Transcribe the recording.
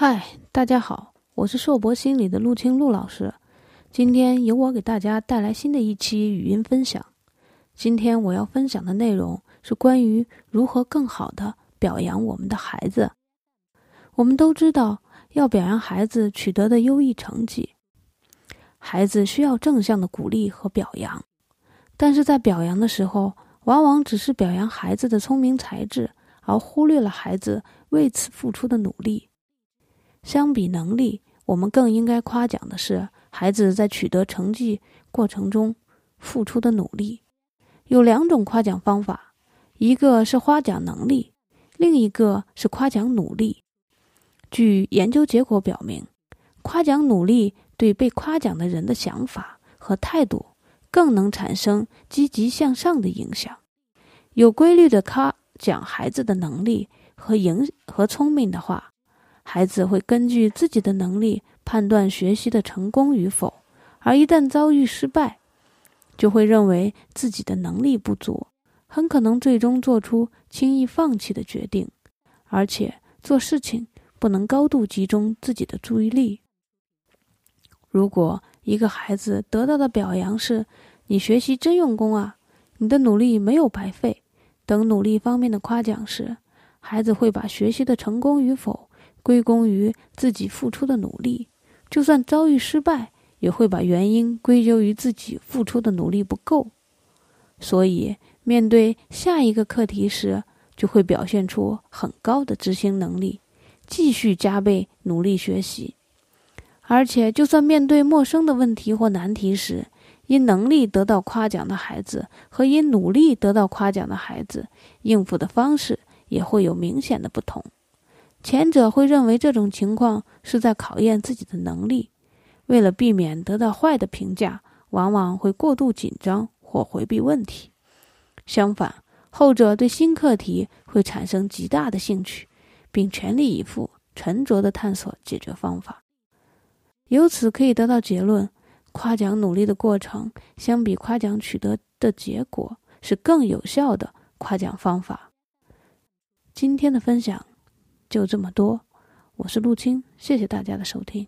嗨，大家好，我是硕博心理的陆清陆老师。今天由我给大家带来新的一期语音分享。今天我要分享的内容是关于如何更好的表扬我们的孩子。我们都知道，要表扬孩子取得的优异成绩，孩子需要正向的鼓励和表扬。但是在表扬的时候，往往只是表扬孩子的聪明才智，而忽略了孩子为此付出的努力。相比能力，我们更应该夸奖的是孩子在取得成绩过程中付出的努力。有两种夸奖方法，一个是夸奖能力，另一个是夸奖努力。据研究结果表明，夸奖努力对被夸奖的人的想法和态度更能产生积极向上的影响。有规律的夸奖孩子的能力和赢和聪明的话。孩子会根据自己的能力判断学习的成功与否，而一旦遭遇失败，就会认为自己的能力不足，很可能最终做出轻易放弃的决定，而且做事情不能高度集中自己的注意力。如果一个孩子得到的表扬是“你学习真用功啊，你的努力没有白费”等努力方面的夸奖时，孩子会把学习的成功与否。归功于自己付出的努力，就算遭遇失败，也会把原因归咎于自己付出的努力不够。所以，面对下一个课题时，就会表现出很高的执行能力，继续加倍努力学习。而且，就算面对陌生的问题或难题时，因能力得到夸奖的孩子和因努力得到夸奖的孩子，应付的方式也会有明显的不同。前者会认为这种情况是在考验自己的能力，为了避免得到坏的评价，往往会过度紧张或回避问题。相反，后者对新课题会产生极大的兴趣，并全力以赴、沉着地探索解决方法。由此可以得到结论：夸奖努力的过程，相比夸奖取得的结果，是更有效的夸奖方法。今天的分享。就这么多，我是陆青，谢谢大家的收听。